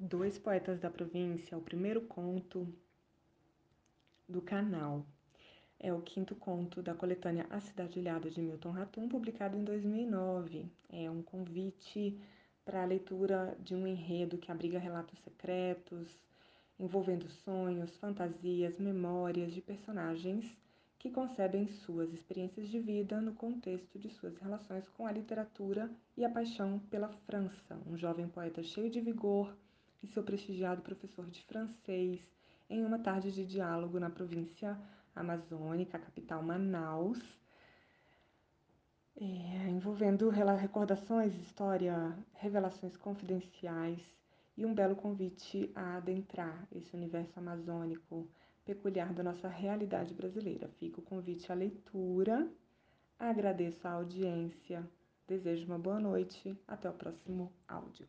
Dois Poetas da Província, o primeiro conto do canal. É o quinto conto da coletânea A Cidade Ilhada de Milton Ratum, publicado em 2009. É um convite para a leitura de um enredo que abriga relatos secretos, envolvendo sonhos, fantasias, memórias de personagens que concebem suas experiências de vida no contexto de suas relações com a literatura e a paixão pela França. Um jovem poeta cheio de vigor e seu prestigiado professor de francês em uma tarde de diálogo na província amazônica, a capital Manaus, é, envolvendo recordações, história, revelações confidenciais e um belo convite a adentrar esse universo amazônico peculiar da nossa realidade brasileira. Fica o convite à leitura. Agradeço a audiência. Desejo uma boa noite. Até o próximo áudio.